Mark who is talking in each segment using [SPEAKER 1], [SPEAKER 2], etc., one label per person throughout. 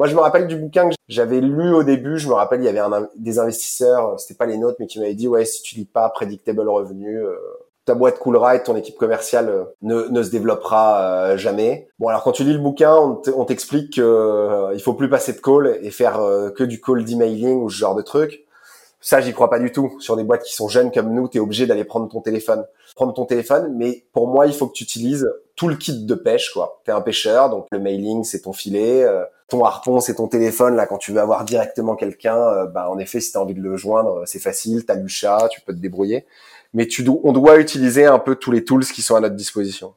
[SPEAKER 1] Moi, je me rappelle du bouquin que j'avais lu au début. Je me rappelle, il y avait un, des investisseurs, c'était pas les nôtres, mais qui m'avaient dit, ouais, si tu lis pas Predictable Revenu, euh, ta boîte coulera et ton équipe commerciale euh, ne, ne se développera euh, jamais. Bon, alors quand tu lis le bouquin, on t'explique qu'il euh, faut plus passer de call et faire que du call d'emailing ou ce genre de truc. Ça, j'y crois pas du tout. Sur des boîtes qui sont jeunes comme nous, tu es obligé d'aller prendre ton téléphone. Prendre ton téléphone, mais pour moi, il faut que tu utilises tout le kit de pêche, quoi. T'es un pêcheur, donc le mailing, c'est ton filet. ton harpon, c'est ton téléphone. Là, quand tu veux avoir directement quelqu'un, bah, en effet, si tu as envie de le joindre, c'est facile. T'as chat, tu peux te débrouiller mais tu, on doit utiliser un peu tous les tools qui sont à notre disposition.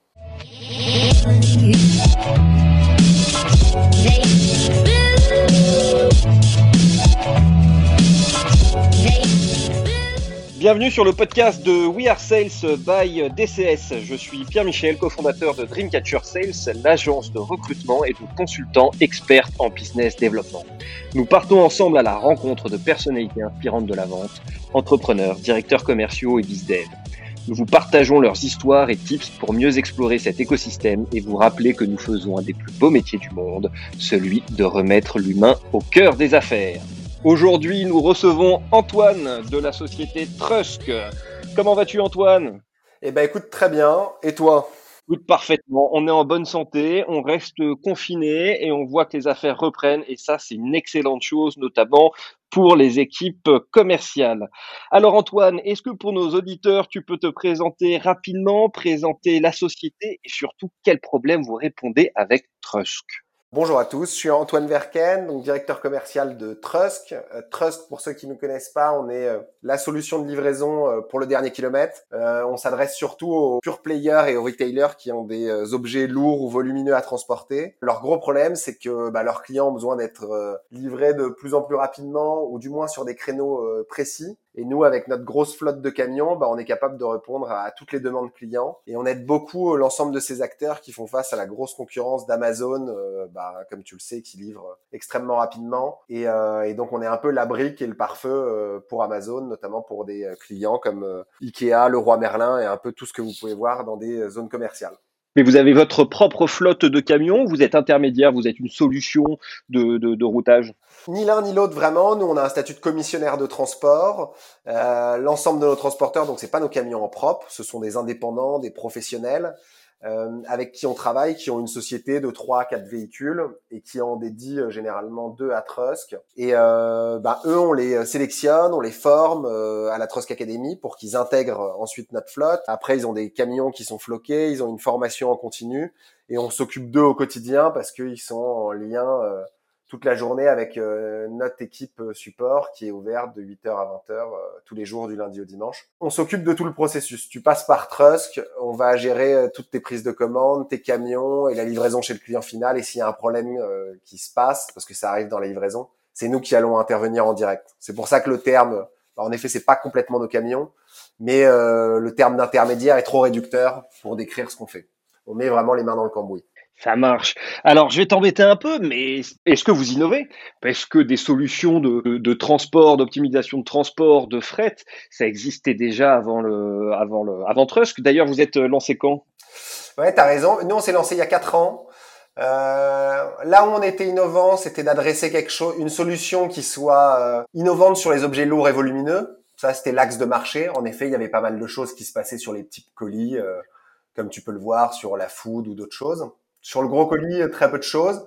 [SPEAKER 2] Bienvenue sur le podcast de We Are Sales by DCS. Je suis Pierre Michel, cofondateur de Dreamcatcher Sales, l'agence de recrutement et de consultants experts en business développement. Nous partons ensemble à la rencontre de personnalités inspirantes de la vente, entrepreneurs, directeurs commerciaux et business Nous vous partageons leurs histoires et tips pour mieux explorer cet écosystème et vous rappeler que nous faisons un des plus beaux métiers du monde, celui de remettre l'humain au cœur des affaires. Aujourd'hui, nous recevons Antoine de la société Trusk. Comment vas-tu Antoine?
[SPEAKER 1] Eh ben écoute très bien. Et toi?
[SPEAKER 2] Écoute parfaitement. On est en bonne santé, on reste confiné et on voit que les affaires reprennent et ça c'est une excellente chose, notamment pour les équipes commerciales. Alors Antoine, est-ce que pour nos auditeurs, tu peux te présenter rapidement, présenter la société et surtout quels problèmes vous répondez avec Trusk
[SPEAKER 1] Bonjour à tous, je suis Antoine Verken, donc directeur commercial de Trusk. Euh, Trusk, pour ceux qui ne connaissent pas, on est euh, la solution de livraison euh, pour le dernier kilomètre. on s'adresse surtout aux pure players et aux retailers qui ont des objets lourds ou volumineux à transporter. Leur gros problème, c'est que bah, leurs clients ont besoin d'être livrés de plus en plus rapidement ou du moins sur des créneaux précis. Et nous, avec notre grosse flotte de camions, bah, on est capable de répondre à toutes les demandes clients. Et on aide beaucoup l'ensemble de ces acteurs qui font face à la grosse concurrence d'Amazon, euh, bah, comme tu le sais, qui livre extrêmement rapidement. Et, euh, et, donc, on est un peu la brique et le pare-feu euh, pour Amazon, notamment pour des clients comme Ikea, le Roi Merlin et un peu tout ce que vous pouvez voir dans des zones commerciales.
[SPEAKER 2] Mais vous avez votre propre flotte de camions, vous êtes intermédiaire, vous êtes une solution de, de, de routage?
[SPEAKER 1] Ni l'un ni l'autre vraiment. Nous, on a un statut de commissionnaire de transport. Euh, L'ensemble de nos transporteurs, donc c'est pas nos camions en propre, ce sont des indépendants, des professionnels. Euh, avec qui on travaille, qui ont une société de 3 à 4 véhicules et qui en dédient euh, généralement deux à Trusk. Et euh, bah, eux, on les sélectionne, on les forme euh, à la Trusk Academy pour qu'ils intègrent ensuite notre flotte. Après, ils ont des camions qui sont floqués, ils ont une formation en continu et on s'occupe d'eux au quotidien parce qu'ils sont en lien toute la journée avec euh, notre équipe euh, support qui est ouverte de 8h à 20h euh, tous les jours du lundi au dimanche. On s'occupe de tout le processus. Tu passes par Trusk, on va gérer toutes tes prises de commandes, tes camions et la livraison chez le client final. Et s'il y a un problème qui se passe, parce que ça arrive dans la livraison, c'est nous qui allons intervenir en direct. C'est pour ça que le terme, bah, en effet, c'est pas complètement nos camions, mais le terme d'intermédiaire est trop réducteur pour décrire ce qu'on fait. On met vraiment les mains dans le cambouis.
[SPEAKER 2] Ça marche. Alors, je vais t'embêter un peu, mais est-ce que vous innovez? Parce que des solutions de, de, transport, d'optimisation de transport, de fret, ça existait déjà avant le, avant le, avant Trusk. D'ailleurs, vous êtes lancé quand?
[SPEAKER 1] Ouais, t'as raison. Nous, on s'est lancé il y a quatre ans. Euh, là où on était innovant, c'était d'adresser quelque chose, une solution qui soit euh, innovante sur les objets lourds et volumineux. Ça, c'était l'axe de marché. En effet, il y avait pas mal de choses qui se passaient sur les petits colis, euh, comme tu peux le voir sur la food ou d'autres choses. Sur le gros colis, très peu de choses.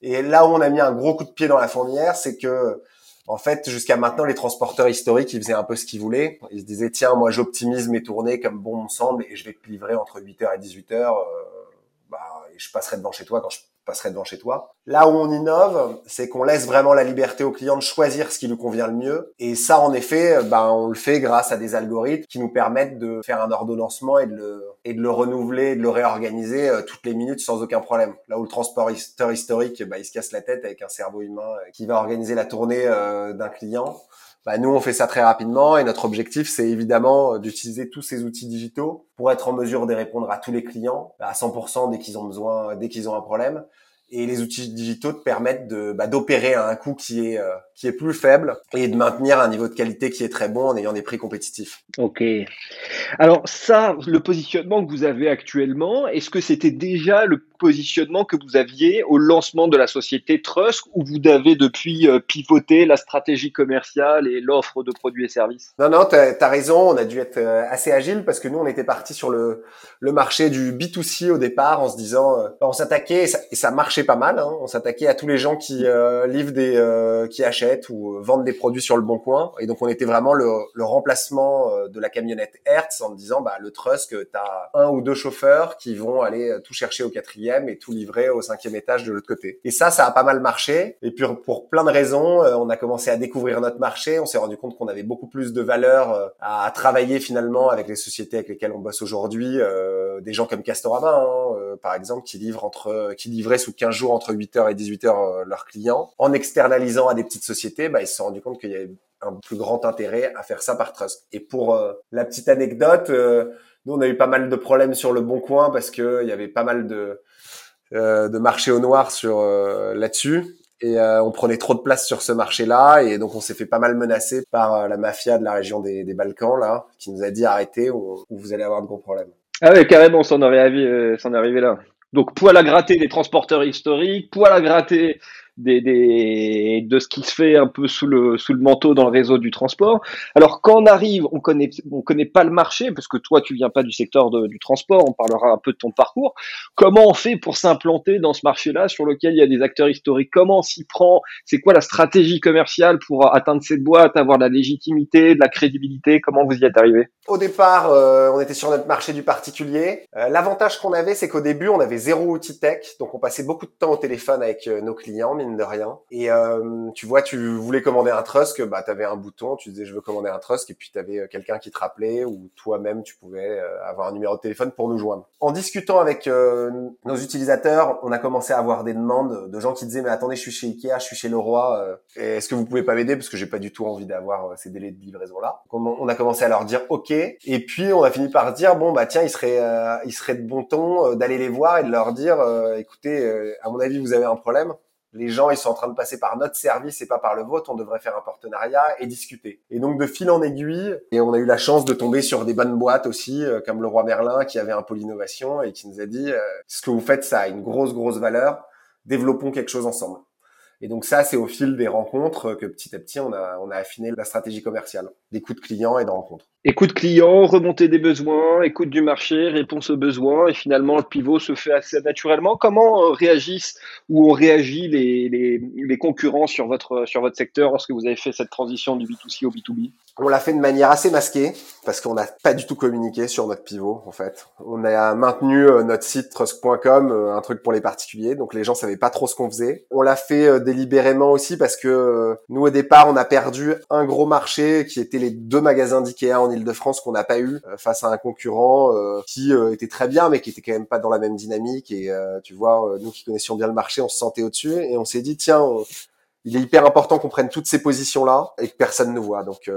[SPEAKER 1] Et là où on a mis un gros coup de pied dans la fournière, c'est que, en fait, jusqu'à maintenant, les transporteurs historiques, ils faisaient un peu ce qu'ils voulaient. Ils se disaient, tiens, moi, j'optimise mes tournées comme bon me semble et je vais te livrer entre 8h et 18h. Euh, bah, et je passerai devant chez toi quand je passerai devant chez toi. Là où on innove, c'est qu'on laisse vraiment la liberté au client de choisir ce qui lui convient le mieux. Et ça, en effet, ben, on le fait grâce à des algorithmes qui nous permettent de faire un ordonnancement et de le, et de le renouveler, de le réorganiser euh, toutes les minutes sans aucun problème. Là où le transporteur historique, ben, il se casse la tête avec un cerveau humain euh, qui va organiser la tournée euh, d'un client. Bah, nous, on fait ça très rapidement et notre objectif, c'est évidemment d'utiliser tous ces outils digitaux pour être en mesure de répondre à tous les clients à 100% dès qu'ils ont besoin, dès qu'ils ont un problème. Et les outils digitaux te permettent de bah, d'opérer à un coût qui est qui est plus faible et de maintenir un niveau de qualité qui est très bon en ayant des prix compétitifs.
[SPEAKER 2] Ok. Alors ça, le positionnement que vous avez actuellement, est-ce que c'était déjà le positionnement que vous aviez au lancement de la société Trust ou vous avez depuis euh, pivoté la stratégie commerciale et l'offre de produits et services?
[SPEAKER 1] Non, non, tu as, raison, on a dû être euh, assez agile parce que nous, on était parti sur le, le marché du B2C au départ en se disant, euh, on s'attaquait, et, ça, marchait pas mal, hein, on s'attaquait à tous les gens qui livrent des, qui achètent ou vendent des produits sur le bon coin. Et donc, on était vraiment le, remplacement de la camionnette Hertz en disant, bah, le Trust, tu as un ou deux chauffeurs qui vont aller tout chercher au quatrième et tout livré au cinquième étage de l'autre côté. Et ça, ça a pas mal marché. Et puis pour plein de raisons, euh, on a commencé à découvrir notre marché. On s'est rendu compte qu'on avait beaucoup plus de valeur euh, à travailler finalement avec les sociétés avec lesquelles on bosse aujourd'hui. Euh, des gens comme Castorama, hein, par exemple, qui livrent entre, qui livraient sous 15 jours entre 8h et 18h leurs clients. En externalisant à des petites sociétés, bah, ils se sont rendus compte qu'il y avait un plus grand intérêt à faire ça par trust. Et pour la petite anecdote, nous, on a eu pas mal de problèmes sur le bon coin parce que il y avait pas mal de, euh, de marché au noir sur euh, là-dessus. Et euh, on prenait trop de place sur ce marché-là, et donc on s'est fait pas mal menacer par la mafia de la région des, Balkans, là, qui nous a dit arrêtez ou, vous allez avoir de gros problèmes.
[SPEAKER 2] Ah ouais, carrément, arrivé, s'en est arrivé là. Donc poil à gratter des transporteurs historiques, poil à gratter de ce qui se fait un peu sous le, sous le manteau dans le réseau du transport. Alors quand on arrive, on connaît, on connaît pas le marché parce que toi tu viens pas du secteur du transport. On parlera un peu de ton parcours. Comment on fait pour s'implanter dans ce marché-là sur lequel il y a des acteurs historiques? Comment on s'y prend? C'est quoi la stratégie commerciale pour atteindre cette boîte, avoir de la légitimité, de la crédibilité? Comment vous y êtes arrivé?
[SPEAKER 1] Au départ, euh, on était sur notre marché du particulier. Euh, l'avantage qu'on avait, c'est qu'au début, on avait zéro outil tech, donc on passait beaucoup de temps au téléphone avec euh, nos clients de rien. Et euh, tu vois, tu voulais commander un Trusk, bah tu avais un bouton, tu disais je veux commander un Trusk et puis tu avais euh, quelqu'un qui te rappelait ou toi-même tu pouvais euh, avoir un numéro de téléphone pour nous joindre. En discutant avec nos utilisateurs, on a commencé à avoir des demandes de gens qui disaient mais attendez, je suis chez Ikea, je suis chez Leroy, est-ce que vous pouvez pas m'aider? Parce que j'ai pas du tout envie d'avoir ces délais de livraison là. On a commencé à leur dire OK et puis on a fini par dire bon bah tiens, il serait il serait de bon ton d'aller les voir et de leur dire écoutez à mon avis vous avez un problème les gens ils sont en train de passer par notre service et pas par le vôtre, on devrait faire un partenariat et discuter. Et donc de fil en aiguille, et on a eu la chance de tomber sur des bonnes boîtes aussi, euh, comme le Roi Merlin qui avait un pôle innovation et qui nous a dit euh, ce que vous faites ça a une grosse grosse valeur, développons quelque chose ensemble. Et donc ça, c'est au fil des rencontres que petit à petit, on a, on a affiné la stratégie commerciale, d'écoute client et de rencontres.
[SPEAKER 2] Écoute client, remontée des besoins, écoute du marché, réponse aux besoins, et finalement le pivot se fait assez naturellement. Comment euh, réagissent ou ont réagi les, les, les, concurrents sur votre, sur votre secteur lorsque vous avez fait cette transition du B2C au B2B
[SPEAKER 1] On l'a fait de manière assez masquée, parce qu'on n'a pas du tout communiqué sur notre pivot, en fait. On a maintenu euh, notre site trust.com, euh, un truc pour les particuliers, donc les gens savaient pas trop ce qu'on faisait. On l'a fait délibérément aussi parce que nous, au départ, on a perdu un gros marché qui était les deux magasins d'IKEA en de france qu'on n'a pas eu euh, face à un concurrent euh, qui euh, était très bien mais qui était quand même pas dans la même dynamique. Et tu vois nous qui connaissions bien le marché on se sentait au-dessus et on s'est dit tiens il est hyper important qu'on prenne toutes ces positions là et que personne ne voit. Donc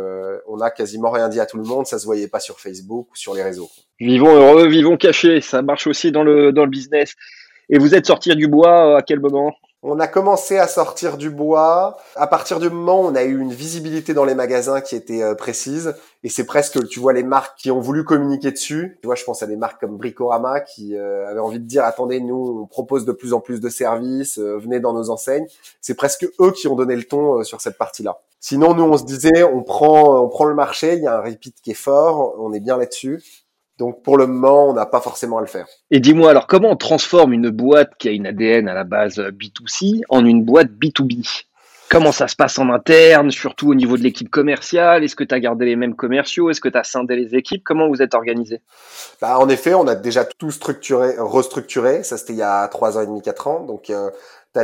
[SPEAKER 1] on a quasiment rien dit à tout le monde. Ça se voyait pas sur Facebook ou sur les réseaux.
[SPEAKER 2] Vivons heureux vivons cachés. Ça marche aussi dans le dans le business. Et vous êtes sorti du bois à quel moment?
[SPEAKER 1] On a commencé à sortir du bois. À partir du moment où on a eu une visibilité dans les magasins qui était euh, précise, et c'est presque, tu vois, les marques qui ont voulu communiquer dessus. Tu vois, je pense à des marques comme Bricorama qui euh, avaient envie de dire, attendez, nous, on propose de plus en plus de services, euh, venez dans nos enseignes. C'est presque eux qui ont donné le ton sur cette partie-là. Sinon, nous, on se disait, on prend, on prend le marché, il y a un repeat qui est fort, on est bien là-dessus. Donc pour le moment, on n'a pas forcément à le faire.
[SPEAKER 2] Et dis-moi alors, comment on transforme une boîte qui a une ADN à la base B2C en une boîte B2B Comment ça se passe en interne, surtout au niveau de l'équipe commerciale? Est-ce que tu as gardé les mêmes commerciaux? Est-ce que tu as scindé les équipes? Comment vous êtes organisé?
[SPEAKER 1] Bah, En effet, on a déjà tout structuré, restructuré. Ça, c'était il y a trois ans et demi, quatre ans. Donc, euh,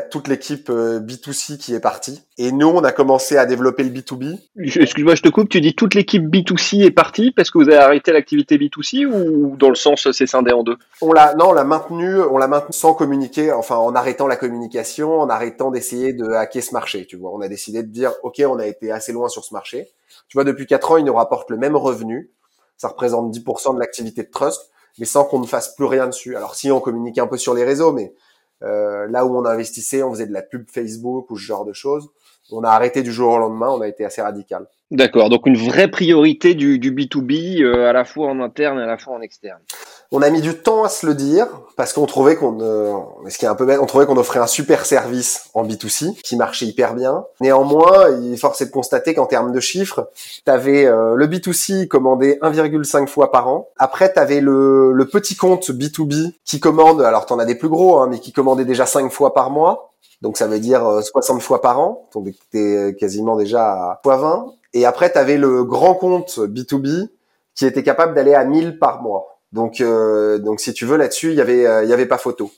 [SPEAKER 1] toute l'équipe euh, B2C qui est partie. Et nous, on a commencé à développer le B2B.
[SPEAKER 2] Excuse-moi, je te coupe. Tu dis toute l'équipe B2C est partie parce que vous avez arrêté l'activité B2C ou dans le sens c'est scindé en deux?
[SPEAKER 1] On l'a, non, on l'a maintenu, on l'a maintenu sans communiquer, enfin en arrêtant la communication, en arrêtant d'essayer de hacker ce marché. Tu vois, on a décidé de dire, ok, on a été assez loin sur ce marché. Tu vois, depuis quatre ans, il nous rapporte le même revenu. Ça représente 10% de l'activité de trust, mais sans qu'on ne fasse plus rien dessus. Alors si on communique un peu sur les réseaux, mais là où on investissait, on faisait de la pub Facebook ou ce genre de choses. On a arrêté du jour au lendemain, on a été assez radical.
[SPEAKER 2] D'accord, donc une vraie priorité du, du B2B à la fois en interne et à la fois en externe.
[SPEAKER 1] On a mis du temps à se le dire parce qu'on trouvait qu'on, euh, ce qui est un peu bête, on trouvait qu'on offrait un super service en B2C qui marchait hyper bien. Néanmoins, il est forcé de constater qu'en termes de chiffres, tu avais euh, le B2C commandé 1,5 fois par an. Après, tu avais le, le, petit compte B2B qui commande, alors tu en as des plus gros, hein, mais qui commandait déjà 5 fois par mois. Donc ça veut dire 60 euh, fois par an. Donc t'es quasiment déjà à fois 20. Et après, tu avais le grand compte B2B qui était capable d'aller à 1000 par mois. Donc, euh, donc si tu veux là-dessus, il y avait, euh, il y avait pas photo.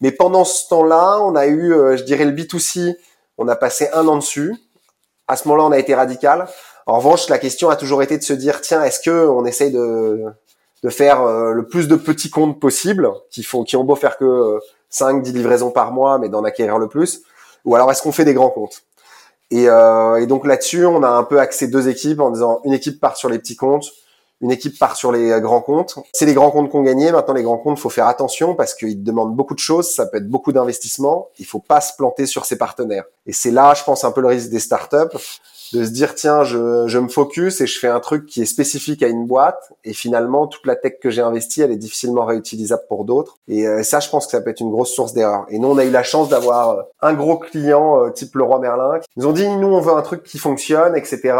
[SPEAKER 1] Mais pendant ce temps-là, on a eu, euh, je dirais le B2C, on a passé un an dessus. À ce moment-là, on a été radical. En revanche, la question a toujours été de se dire, tiens, est-ce que on essaye de, de faire le plus de petits comptes possible, qui font, qui ont beau faire que 5, 10 livraisons par mois, mais d'en acquérir le plus, ou alors est-ce qu'on fait des grands comptes? Et, et donc là-dessus, on a un peu axé deux équipes en disant une équipe part sur les petits comptes, une équipe part sur les grands comptes. C'est les grands comptes qu'on gagnait. Maintenant, les grands comptes, faut faire attention parce qu'ils demandent beaucoup de choses. Ça peut être beaucoup d'investissement. Il faut pas se planter sur ses partenaires. Et c'est là, je pense, un peu le risque des startups de se dire tiens, je, je me focus et je fais un truc qui est spécifique à une boîte. Et finalement, toute la tech que j'ai investie, elle est difficilement réutilisable pour d'autres. Et euh, ça, je pense que ça peut être une grosse source d'erreur. Et nous, on a eu la chance d'avoir euh, un gros client euh, type Leroy Merlin. Ils nous ont dit nous, on veut un truc qui fonctionne, etc.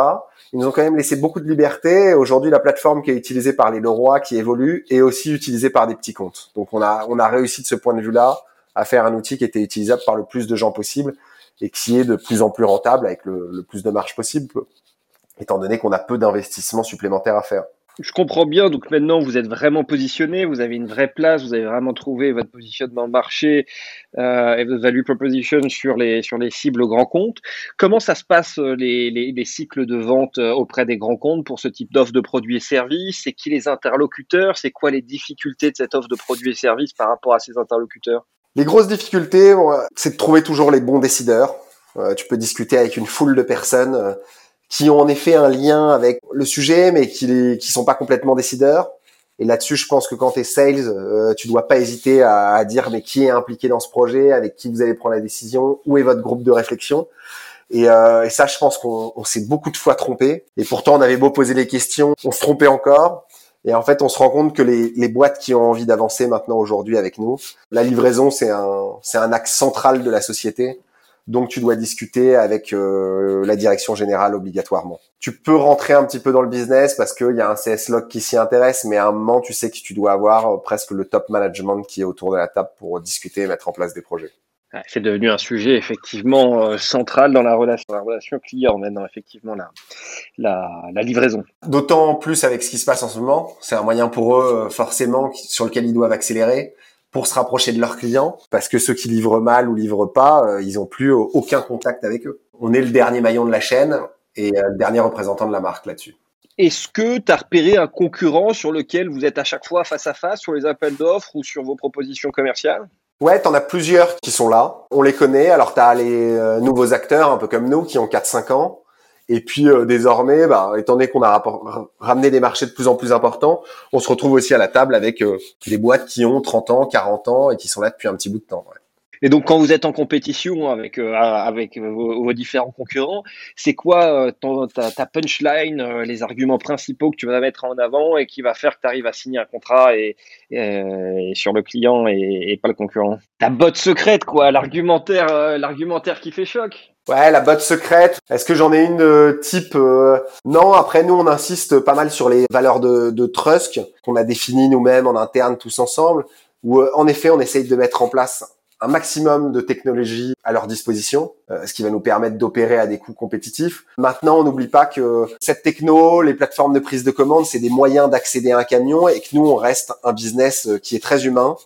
[SPEAKER 1] Ils nous ont quand même laissé beaucoup de liberté. Aujourd'hui, la plateforme qui est utilisée par les Leroy, qui évolue, est aussi utilisée par des petits comptes. Donc, on a, on a réussi de ce point de vue-là à faire un outil qui était utilisable par le plus de gens possible et qui est de plus en plus rentable avec le, le plus de marge possible, étant donné qu'on a peu d'investissements supplémentaires à faire
[SPEAKER 2] je comprends bien. Donc maintenant, vous êtes vraiment positionné, vous avez une vraie place, vous avez vraiment trouvé votre positionnement marché euh, et votre value proposition sur les sur les cibles grands comptes. Comment ça se passe euh, les, les, les cycles de vente euh, auprès des grands comptes pour ce type d'offre de produits et services? C'est qui les interlocuteurs? C'est quoi les difficultés de cette offre de produits et services par rapport à ces interlocuteurs?
[SPEAKER 1] Les grosses difficultés, c'est de trouver toujours les bons décideurs. tu peux discuter avec une foule de personnes qui ont en effet un lien avec le sujet, mais qui qui sont pas complètement décideurs. Et là-dessus, je pense que quand tu es sales, euh, tu dois pas hésiter à, à, dire mais qui est impliqué dans ce projet, avec qui vous allez prendre la décision, où est votre groupe de réflexion. Et, euh, et ça, je pense qu'on s'est beaucoup de fois trompé. Et pourtant, on avait beau poser les questions, on se trompait encore. Et en fait, on se rend compte que les, les boîtes qui ont envie d'avancer maintenant aujourd'hui avec nous, la livraison, c'est un, c'est un axe central de la société. Donc tu dois discuter avec euh, la direction générale obligatoirement. Tu peux rentrer un petit peu dans le business parce qu'il y a un CS log qui s'y intéresse, mais à un moment tu sais que tu dois avoir euh, presque le top management qui est autour de la table pour discuter et mettre en place des projets.
[SPEAKER 2] C'est devenu un sujet effectivement euh, central dans la relation, la relation client maintenant, effectivement, la, la, la livraison.
[SPEAKER 1] D'autant plus avec ce qui se passe en ce moment, c'est un moyen pour eux forcément sur lequel ils doivent accélérer pour se rapprocher de leurs clients, parce que ceux qui livrent mal ou livrent pas, euh, ils ont plus aucun contact avec eux. On est le dernier maillon de la chaîne et euh, le dernier représentant de la marque là-dessus.
[SPEAKER 2] Est-ce que tu as repéré un concurrent sur lequel vous êtes à chaque fois face à face sur les appels d'offres ou sur vos propositions commerciales?
[SPEAKER 1] Ouais, t'en as plusieurs qui sont là. On les connaît. Alors t'as les euh, nouveaux acteurs, un peu comme nous, qui ont 4-5 ans. Et puis euh, désormais, bah, étant donné qu'on a ramené des marchés de plus en plus importants, on se retrouve aussi à la table avec euh, des boîtes qui ont 30 ans, 40 ans et qui sont là depuis un petit bout de temps.
[SPEAKER 2] Et donc, quand vous êtes en compétition avec euh, vos, différents concurrents, c'est quoi ta, punchline, les arguments principaux que tu vas mettre en avant et qui va faire que tu arrives à signer un contrat et sur le client et, et, pas le concurrent? Ta botte secrète, quoi, l'argumentaire, l'argumentaire qui fait choc.
[SPEAKER 1] Ouais, la botte secrète. Est-ce que j'en ai une euh, type euh, Non. Après, nous, on insiste pas mal sur les valeurs de, de trust qu'on a définies nous-mêmes en interne tous ensemble. Où, euh, en effet, on essaye de mettre en place un maximum de technologies à leur disposition, ce qui va nous permettre d'opérer à des coûts compétitifs. Maintenant, on n'oublie pas que cette techno, les plateformes de prise de commande, c'est des moyens d'accéder à un camion et que nous, on reste un business qui est très humain,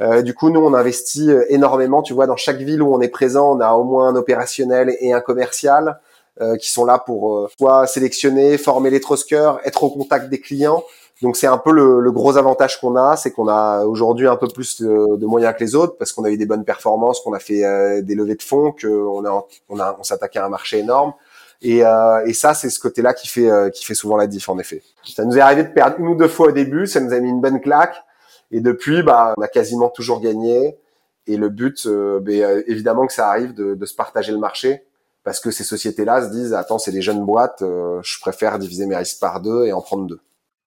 [SPEAKER 1] euh, du coup, nous, on investit euh, énormément. Tu vois, dans chaque ville où on est présent, on a au moins un opérationnel et un commercial euh, qui sont là pour soit sélectionner, former les truskers, être au contact des clients. Donc c'est un peu le, le gros avantage qu'on a, c'est qu'on a aujourd'hui un peu plus de, moyens que les autres parce qu'on a eu des bonnes performances, qu'on a fait des levées de fonds, qu'on a on a on à un marché énorme. Et, euh, et ça, c'est ce côté-là qui fait qui fait souvent la diff en effet. Ça nous est arrivé de perdre une ou deux fois au début, ça nous a mis une bonne claque. Et depuis, bah, on a quasiment toujours gagné. Et le but, ben, évidemment que ça arrive de, de, se partager le marché parce que ces sociétés-là se disent attends c'est des jeunes boîtes, je préfère diviser mes risques par deux et en prendre deux.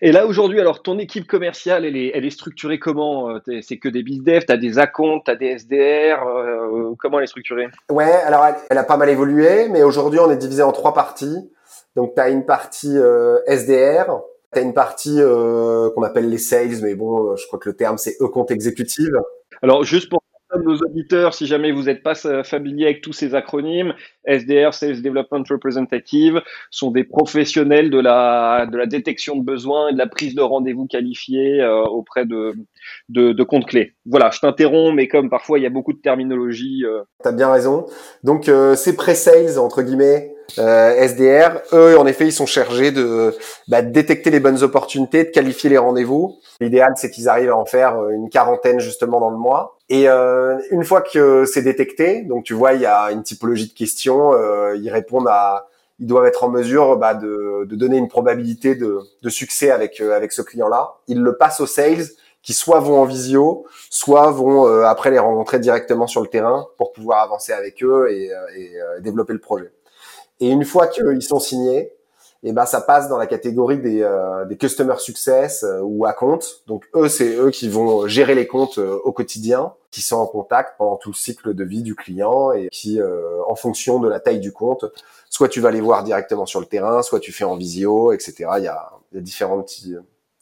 [SPEAKER 2] Et là, aujourd'hui, alors, ton équipe commerciale, elle est, elle est structurée comment euh, C'est que des bizdev, tu as des accounts, tu as des SDR, euh, comment elle est structurée?
[SPEAKER 1] Ouais, alors elle, a pas mal évolué, mais aujourd'hui, on est divisé en trois parties. Donc, tu as une partie euh, SDR, tu as une partie qu'on appelle les sales, mais bon, je crois que le terme, c'est e-compte exécutive.
[SPEAKER 2] Alors, juste pour nos auditeurs, si jamais vous n'êtes pas familier avec tous ces acronymes, SDR, Sales Development Representative, sont des professionnels de la, de la détection de besoins et de la prise de rendez-vous qualifiés euh, auprès de, de, de, comptes clés. Voilà, je t'interromps, mais comme parfois il y a beaucoup de terminologie. Euh...
[SPEAKER 1] Tu as bien raison. Donc, euh, c'est pré-sales, entre guillemets, euh, SDR, eux, en effet, ils sont chargés de bah, détecter les bonnes opportunités, de qualifier les rendez-vous. L'idéal, c'est qu'ils arrivent à en faire euh, une quarantaine justement dans le mois. Et euh, une fois que c'est détecté, donc tu vois, il y a une typologie de questions, euh, ils répondent à, ils doivent être en mesure bah, de, de, donner une probabilité de, de succès avec euh, avec ce client-là. Ils le passent aux sales, qui soit vont en visio, soit vont euh, après les rencontrer directement sur le terrain pour pouvoir avancer avec eux et, et développer le projet. Et une fois qu'ils sont signés, eh ben ça passe dans la catégorie des, euh, des customer success euh, ou à compte. Donc eux, c'est eux qui vont gérer les comptes euh, au quotidien, qui sont en contact pendant tout le cycle de vie du client et qui, en fonction de la taille du compte, soit tu vas les voir directement sur le terrain, soit tu fais en visio, etc. Il y a, il y a différentes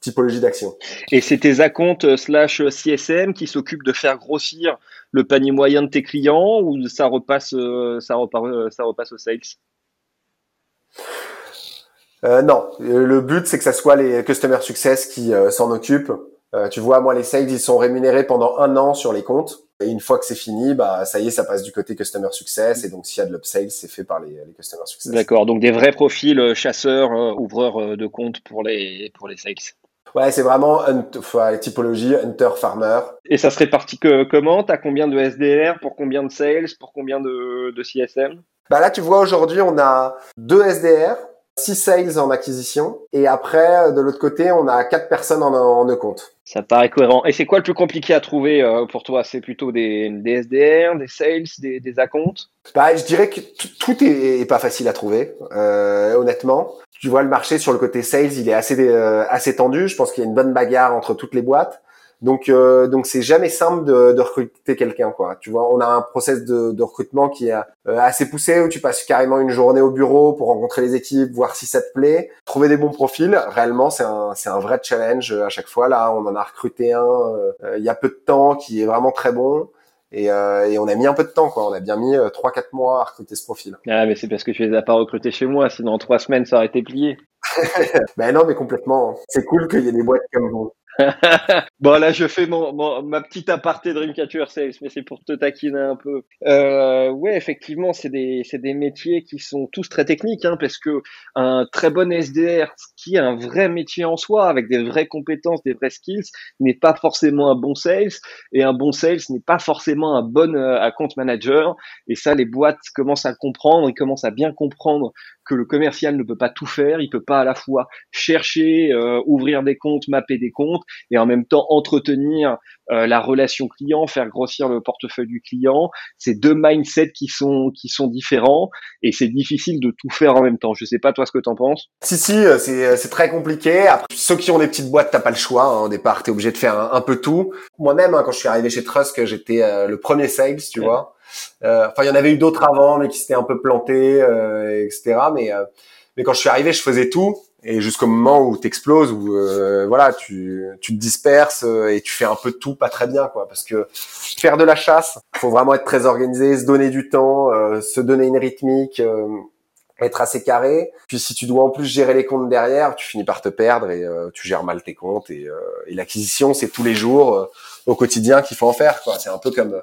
[SPEAKER 1] typologies d'actions.
[SPEAKER 2] Et c'est tes acomptes slash CSM qui s'occupent de faire grossir le panier moyen de tes clients ou ça repasse, ça repart, ça repasse aux sales?
[SPEAKER 1] Euh, non, le but c'est que ça soit les customer success qui euh, s'en occupent. Euh, tu vois, moi les sales ils sont rémunérés pendant un an sur les comptes. Et une fois que c'est fini, bah ça y est, ça passe du côté customer success. Et donc s'il y a de l'upsale, c'est fait par les, les customer success.
[SPEAKER 2] D'accord, donc des vrais profils euh, chasseurs, ouvreurs de comptes pour les pour les sales.
[SPEAKER 1] Ouais, c'est vraiment la typologie hunter farmer.
[SPEAKER 2] Et ça se répartit que, comment? T'as combien de SDR pour combien de sales? Pour combien de, de CSM
[SPEAKER 1] Bah là, tu vois aujourd'hui, on a deux SDR 6 sales en acquisition et après de l'autre côté on a quatre personnes en, en e-compte.
[SPEAKER 2] Ça paraît cohérent. Et c'est quoi le plus compliqué à trouver euh, pour toi? C'est plutôt des, des, SDR, des sales, des, des accounts
[SPEAKER 1] bah, Je dirais que tout est, pas facile à trouver, euh, honnêtement. Tu vois, le marché sur le côté sales, il est assez, euh, assez tendu. Je pense qu'il y a une bonne bagarre entre toutes les boîtes. Donc euh, donc c'est jamais simple de, de recruter quelqu'un quoi. Tu vois, on a un process de, de recrutement qui est euh, assez poussé où tu passes carrément une journée au bureau pour rencontrer les équipes, voir si ça te plaît, trouver des bons profils. Réellement, c'est un c'est un vrai challenge à chaque fois. Là, on en a recruté un euh, il y a peu de temps qui est vraiment très bon. Et, euh, et, on a mis un peu de temps, quoi. On a bien mis trois, 4 mois à recruter ce profil.
[SPEAKER 2] Ah, mais c'est parce que tu les as pas recrutés chez moi, sinon en 3 semaines ça aurait été plié.
[SPEAKER 1] ben non, mais complètement. C'est cool qu'il y ait des boîtes comme vous.
[SPEAKER 2] bon là je fais mon, ma petite aparté Dreamcatcher Sales mais c'est pour te taquiner un peu. Euh, ouais effectivement c'est des c'est des métiers qui sont tous très techniques hein, parce que un très bon SDR un vrai métier en soi avec des vraies compétences des vrais skills n'est pas forcément un bon sales et un bon sales n'est pas forcément un bon euh, account manager. Et ça les boîtes commencent à comprendre ils commencent à bien comprendre que le commercial ne peut pas tout faire, il peut pas à la fois chercher, euh, ouvrir des comptes, mapper des comptes et en même temps entretenir euh, la relation client, faire grossir le portefeuille du client. C'est deux mindsets qui sont qui sont différents et c'est difficile de tout faire en même temps. Je sais pas toi ce que tu en penses.
[SPEAKER 1] Si si, euh, c'est c'est très compliqué. Après, ceux qui ont des petites boîtes, t'as pas le choix. Hein. Au départ, t'es obligé de faire un, peu tout. Moi-même, hein, quand je suis arrivé chez Trust, j'étais le premier sales, tu vois. Euh, enfin, il y en avait eu d'autres avant, mais qui s'étaient un peu plantés, euh, etc. Mais euh, mais quand je suis arrivé, je faisais tout et jusqu'au moment où t'exploses où voilà tu tu te disperses et tu fais un peu de tout pas très bien quoi. Parce que faire de la chasse faut vraiment être très organisé se donner du temps se donner une rythmique être assez carré. Puis si tu dois en plus gérer les comptes derrière tu finis par te perdre et tu gères mal tes comptes. Et, et l'acquisition c'est tous les jours au quotidien qu'il faut en faire quoi. C'est un peu comme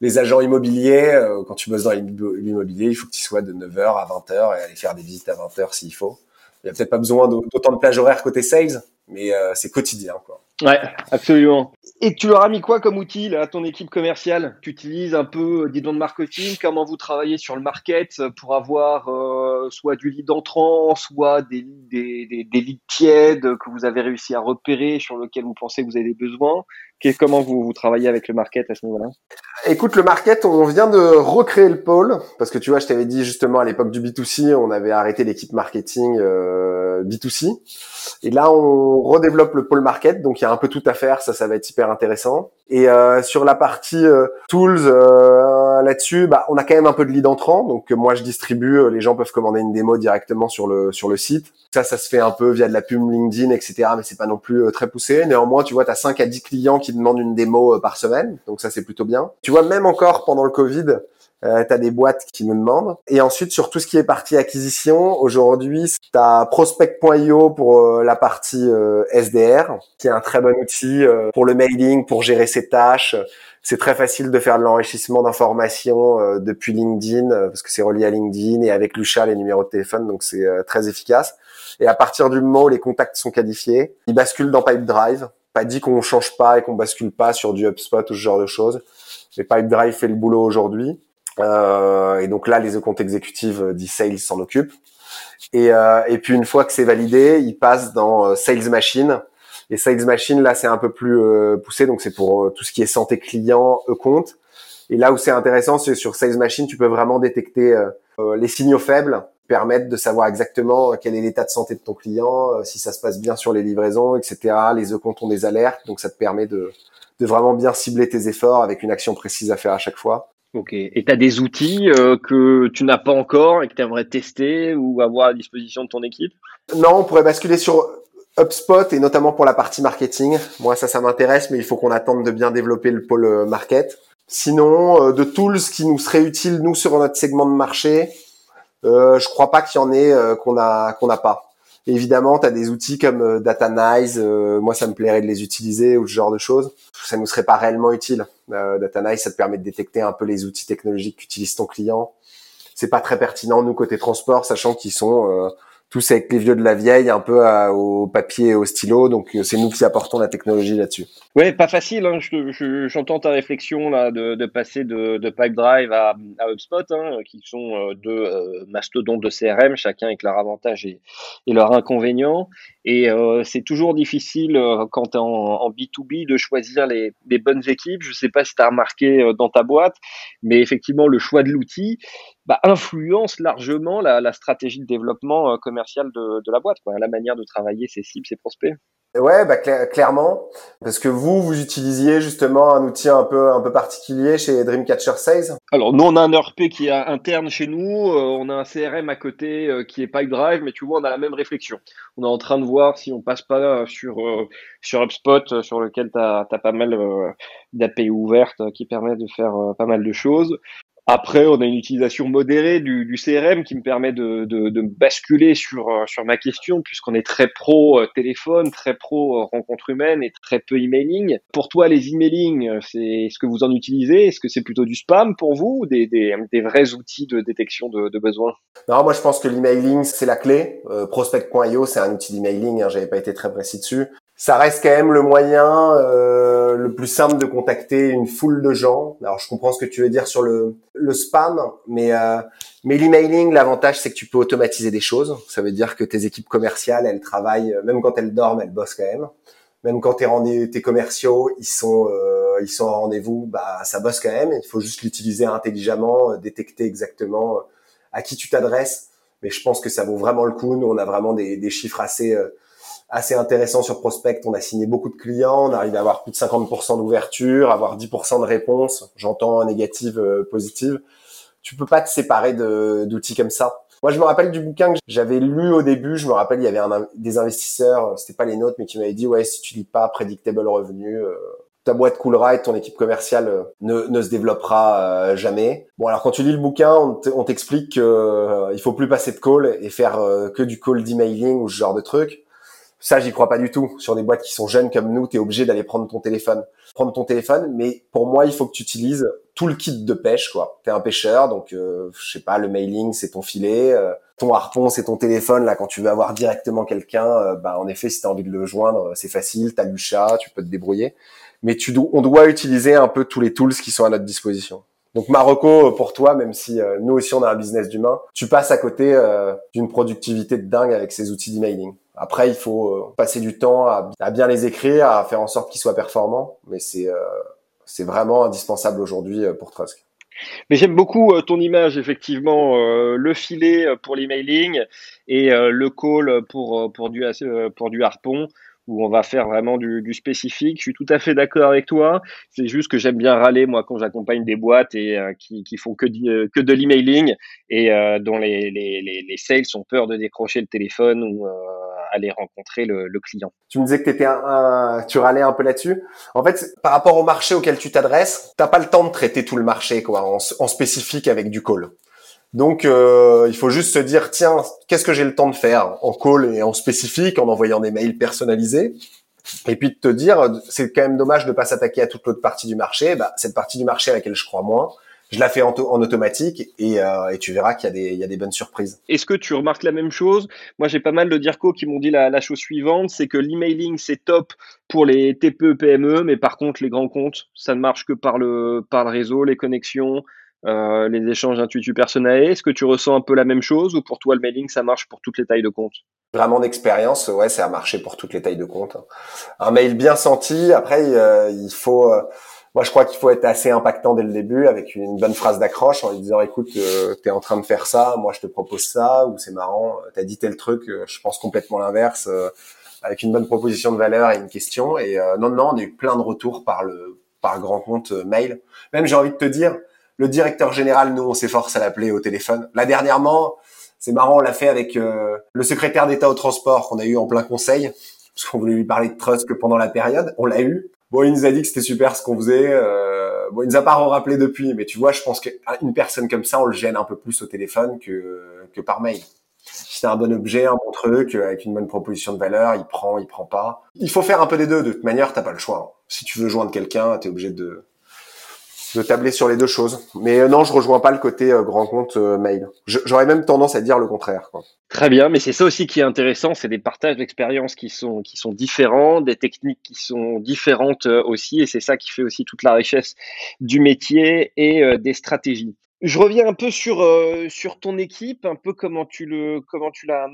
[SPEAKER 1] les agents immobiliers, euh, quand tu bosses dans l'immobilier, il faut que tu sois de 9h à 20h et aller faire des visites à 20h s'il faut. Il n'y a peut-être pas besoin d'autant de plage horaire côté sales, mais c'est quotidien quoi.
[SPEAKER 2] Ouais, absolument. Et tu leur as mis quoi comme outil à ton équipe commerciale? Tu utilises un peu euh, des dons de marketing? Comment vous travaillez sur le market pour avoir euh, soit du lead entrant, soit des, des, des, des leads tièdes que vous avez réussi à repérer, sur lesquels vous pensez que vous avez des besoins? Comment vous, vous travaillez avec le market à ce niveau-là?
[SPEAKER 1] Écoute, le market, on vient de recréer le pôle parce que tu vois, je t'avais dit justement à l'époque du B2C, on avait arrêté l'équipe marketing euh, B2C. Et là, on redéveloppe le pôle market, donc il y a un peu tout à faire. Ça, ça va être hyper intéressant. Et euh, sur la partie euh, tools euh, là-dessus, bah, on a quand même un peu de lead entrant. Donc moi, je distribue. Les gens peuvent commander une démo directement sur le sur le site. Ça, ça se fait un peu via de la pub LinkedIn, etc. Mais c'est pas non plus très poussé. Néanmoins, tu vois, tu as 5 à 10 clients qui demandent une démo par semaine. Donc ça, c'est plutôt bien. Tu vois, même encore pendant le Covid, euh, tu as des boîtes qui nous demandent. Et ensuite, sur tout ce qui est partie acquisition, aujourd'hui, tu as prospect.io pour euh, la partie euh, SDR, qui est un très bon outil euh, pour le mailing, pour gérer ses tâches. C'est très facile de faire de l'enrichissement d'informations depuis LinkedIn, parce que c'est relié à LinkedIn, et avec Lucha, les numéros de téléphone, donc c'est très efficace. Et à partir du moment où les contacts sont qualifiés, ils basculent dans Pipedrive. Pas dit qu'on change pas et qu'on bascule pas sur du HubSpot ou ce genre de choses. Mais Pipedrive fait le boulot aujourd'hui. Euh, et donc là, les comptes exécutives euh, d'e-sales s'en occupent. Et, euh, et puis une fois que c'est validé, il passe dans Sales Machine. Et Sales Machine, là, c'est un peu plus poussé, donc c'est pour tout ce qui est santé client, e-compte. Et là où c'est intéressant, c'est sur Sales Machine, tu peux vraiment détecter les signaux faibles, permettre de savoir exactement quel est l'état de santé de ton client, si ça se passe bien sur les livraisons, etc. Les e-comptes ont des alertes, donc ça te permet de, de vraiment bien cibler tes efforts avec une action précise à faire à chaque fois.
[SPEAKER 2] Ok. Et tu as des outils euh, que tu n'as pas encore et que tu aimerais tester ou avoir à disposition de ton équipe?
[SPEAKER 1] Non, on pourrait basculer sur HubSpot et notamment pour la partie marketing. Moi, ça, ça m'intéresse, mais il faut qu'on attende de bien développer le pôle euh, market. Sinon, euh, de tools qui nous seraient utiles, nous, sur notre segment de marché, euh, je crois pas qu'il y en ait qu'on a qu'on n'a pas. Évidemment, tu as des outils comme euh, Datanize. Euh, moi, ça me plairait de les utiliser ou ce genre de choses. Ça nous serait pas réellement utile. Euh, Datanize, ça te permet de détecter un peu les outils technologiques qu'utilise ton client. C'est pas très pertinent nous côté transport, sachant qu'ils sont euh, tous avec les vieux de la vieille, un peu au papier et au stylo. Donc euh, c'est nous qui apportons la technologie là-dessus.
[SPEAKER 2] Ouais, pas facile. Hein. J'entends ta réflexion là de, de passer de, de Pipedrive à, à HubSpot, hein, qui sont euh, deux euh, mastodontes de CRM, chacun avec leur avantage et, et leur inconvénient. Et euh, c'est toujours difficile euh, quand en, en, B2B de choisir les, bonnes équipes. Je sais pas si tu as remarqué dans ta boîte, mais effectivement le choix de l'outil, bah, influence largement la, stratégie de développement euh, commercial de, de la boîte, quoi, la manière de travailler ses cibles, ses prospects.
[SPEAKER 1] Ouais, bah clairement, parce que vous, vous utilisiez justement un outil un peu un peu particulier chez Dreamcatcher Sales.
[SPEAKER 2] Alors nous, on a un ERP qui est interne chez nous, euh, on a un CRM à côté euh, qui est Pipedrive, mais tu vois, on a la même réflexion. On est en train de voir si on passe pas sur sur HubSpot, sur lequel tu as, as, pas mal d'API ouvertes qui permettent de faire pas mal de choses. Après, on a une utilisation modérée du, du CRM qui me permet de, de, de basculer sur, euh, sur ma question, puisqu'on est très pro euh, téléphone, très pro euh, rencontre humaine et très peu emailing. Pour toi, les emailing, c'est ce que vous en utilisez? Est-ce que c'est plutôt du spam pour vous ou des, des, des vrais outils de détection de, de besoins?
[SPEAKER 1] Non, moi je pense que l'emailing c'est la clé. Prospect.io c'est un outil d'emailing, hein, j'avais pas été très précis dessus ça reste quand même le moyen euh, le plus simple de contacter une foule de gens. Alors je comprends ce que tu veux dire sur le, le spam, mais euh, mais l'emailing, l'avantage c'est que tu peux automatiser des choses. Ça veut dire que tes équipes commerciales, elles travaillent même quand elles dorment, elles bossent quand même. Même quand tes, tes commerciaux, ils sont euh, ils sont en rendez-vous, bah ça bosse quand même. Il faut juste l'utiliser intelligemment, détecter exactement à qui tu t'adresses. Mais je pense que ça vaut vraiment le coup. Nous, on a vraiment des, des chiffres assez assez intéressant sur Prospect. On a signé beaucoup de clients, on arrive à avoir plus de 50% d'ouverture, avoir 10% de réponses. J'entends négative, euh, positive. Tu peux pas te séparer d'outils comme ça. Moi, je me rappelle du bouquin que j'avais lu au début. Je me rappelle, il y avait un, des investisseurs, c'était pas les nôtres, mais qui m'avaient dit, ouais, si tu lis pas Predictable Revenu, euh, ta boîte coulera et ton équipe commerciale euh, ne, ne se développera jamais. Bon, alors quand tu lis le bouquin, on t'explique qu'il euh, il faut plus passer de call et faire que du call d'emailing ou ce genre de trucs. Ça, j'y crois pas du tout. Sur des boîtes qui sont jeunes comme nous, tu es obligé d'aller prendre ton téléphone. Prendre ton téléphone, mais pour moi, il faut que tu utilises tout le kit de pêche, quoi. Tu es un pêcheur, donc euh, je sais pas, le mailing, c'est ton filet. Euh, ton harpon, c'est ton téléphone. Là, quand tu veux avoir directement quelqu'un, bah, en effet, si tu as envie de le joindre, c'est facile. Tu as Lucha, tu peux te débrouiller. Mais tu, on doit utiliser un peu tous les tools qui sont à notre disposition. Donc Marocco, pour toi, même si nous aussi on a un business d'humain, tu passes à côté d'une productivité de dingue avec ces outils d'emailing. Après, il faut passer du temps à, bien les écrire, à faire en sorte qu'ils soient performants, mais c'est c'est vraiment indispensable aujourd'hui pour Trusk.
[SPEAKER 2] Mais j'aime beaucoup euh, ton image, effectivement, euh, le filet euh, pour l'emailing et le call pour, pour, du, pour du harpon où on va faire vraiment du, du, spécifique. Je suis tout à fait d'accord avec toi. C'est juste que j'aime bien râler, moi, quand j'accompagne des boîtes et qui, qui font que, que de l'emailing et dont les, les, les, les, sales ont peur de décrocher le téléphone ou aller rencontrer le, le, client.
[SPEAKER 1] Tu me disais que étais un, tu râlais un peu là-dessus. En fait, par rapport au marché auquel tu t'adresses, t'as pas le temps de traiter tout le marché quoi, en, en spécifique avec du call. Donc, euh, il faut juste se dire, tiens, qu'est-ce que j'ai le temps de faire en call et en spécifique, en envoyant des mails personnalisés? Et puis de te dire, c'est quand même dommage de pas s'attaquer à toute l'autre partie du marché. Bah, cette partie du marché à laquelle je crois moins, je la fais en, automatique et, euh, et, tu verras qu'il y, a des, bonnes surprises.
[SPEAKER 2] Est-ce que tu remarques la même chose? Moi, j'ai pas mal de DIRCO qui m'ont dit la, la chose suivante, c'est que l'emailing, c'est top pour les TPE, PME, mais par contre, les grands comptes, ça ne marche que par le réseau, les connexions, euh, les échanges intuitus personnels. Est-ce que tu ressens un peu la même chose ou pour toi, le mailing, ça marche pour toutes les tailles de compte?
[SPEAKER 1] Vraiment d'expérience, ouais, ça a marché pour toutes les tailles de compte. Un mail bien senti, après, euh, il faut... Euh, moi, je crois qu'il faut être assez impactant dès le début avec une bonne phrase d'accroche en lui disant écoute, euh, tu es en train de faire ça, moi je te propose ça ou c'est marrant, tu as dit tel truc, je pense complètement l'inverse avec une bonne proposition de valeur et une question et non non, on a eu plein de retours par le par grand compte mail. Même j'ai envie de te dire le directeur général nous on s'efforce à l'appeler au téléphone. Là dernièrement, c'est marrant, on l'a fait avec le secrétaire d'État au transport qu'on a eu en plein conseil parce qu'on voulait lui parler de trust que pendant la période, on l'a eu. Bon, il nous a dit que c'était super ce qu'on faisait. Euh, bon, il nous a pas rappelé depuis, mais tu vois, je pense qu'une personne comme ça, on le gêne un peu plus au téléphone que, que par mail. Si c'est un bon objet, un bon truc, avec une bonne proposition de valeur, il prend, il prend pas. Il faut faire un peu des deux. De toute manière, t'as pas le choix. Si tu veux joindre quelqu'un, t'es obligé de, de tabler sur les deux choses. Mais euh, non, je rejoins pas le côté euh, grand compte euh, mail. J'aurais même tendance à dire le contraire.
[SPEAKER 2] Très bien, mais c'est ça aussi qui est intéressant, c'est des partages d'expériences qui sont qui sont différents, des techniques qui sont différentes aussi, et c'est ça qui fait aussi toute la richesse du métier et des stratégies. Je reviens un peu sur sur ton équipe, un peu comment tu le comment tu la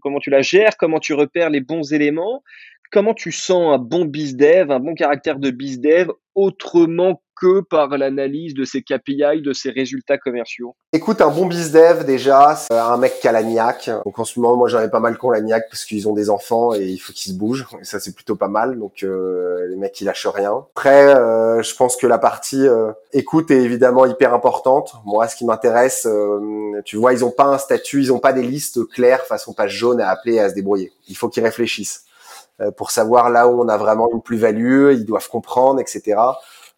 [SPEAKER 2] comment tu la gères, comment tu repères les bons éléments, comment tu sens un bon bizdev, un bon caractère de bizdev autrement que par l'analyse de ses KPI, de ses résultats commerciaux?
[SPEAKER 1] Écoute, un bon bizdev déjà, c'est un mec qui a la niaque. Donc en ce moment, moi j'en ai pas mal qui ont la niaque parce qu'ils ont des enfants et il faut qu'ils se bougent. Et ça c'est plutôt pas mal. Donc euh, les mecs ils lâchent rien. Après, euh, je pense que la partie euh, écoute est évidemment hyper importante. Moi, ce qui m'intéresse, euh, tu vois, ils ont pas un statut, ils ont pas des listes claires façon page jaune à appeler et à se débrouiller. Il faut qu'ils réfléchissent pour savoir là où on a vraiment une plus-value. Ils doivent comprendre, etc.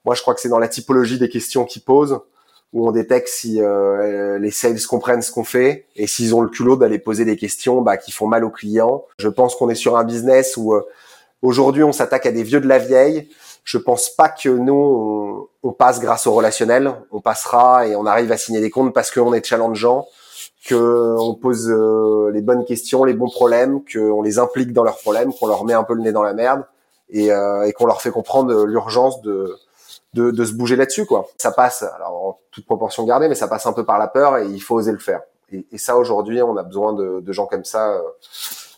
[SPEAKER 1] Moi, je crois que c'est dans la typologie des questions qu'ils posent où on détecte si euh, les sales comprennent ce qu'on fait et s'ils ont le culot d'aller poser des questions bah, qui font mal aux clients. Je pense qu'on est sur un business où euh, aujourd'hui on s'attaque à des vieux de la vieille. Je pense pas que nous on, passe grâce au relationnel. On passera et on arrive à signer des comptes parce qu'on est challengeant, que on pose euh, les bonnes questions, les bons problèmes, qu'on les implique dans leurs problèmes, qu'on leur met un peu le nez dans la merde et, et qu'on leur fait comprendre l'urgence de de, de se bouger là-dessus, quoi. Ça passe, alors en toute proportion gardée, mais ça passe un peu par la peur et il faut oser le faire. Et, et ça, aujourd'hui, on a besoin de, de gens comme ça euh,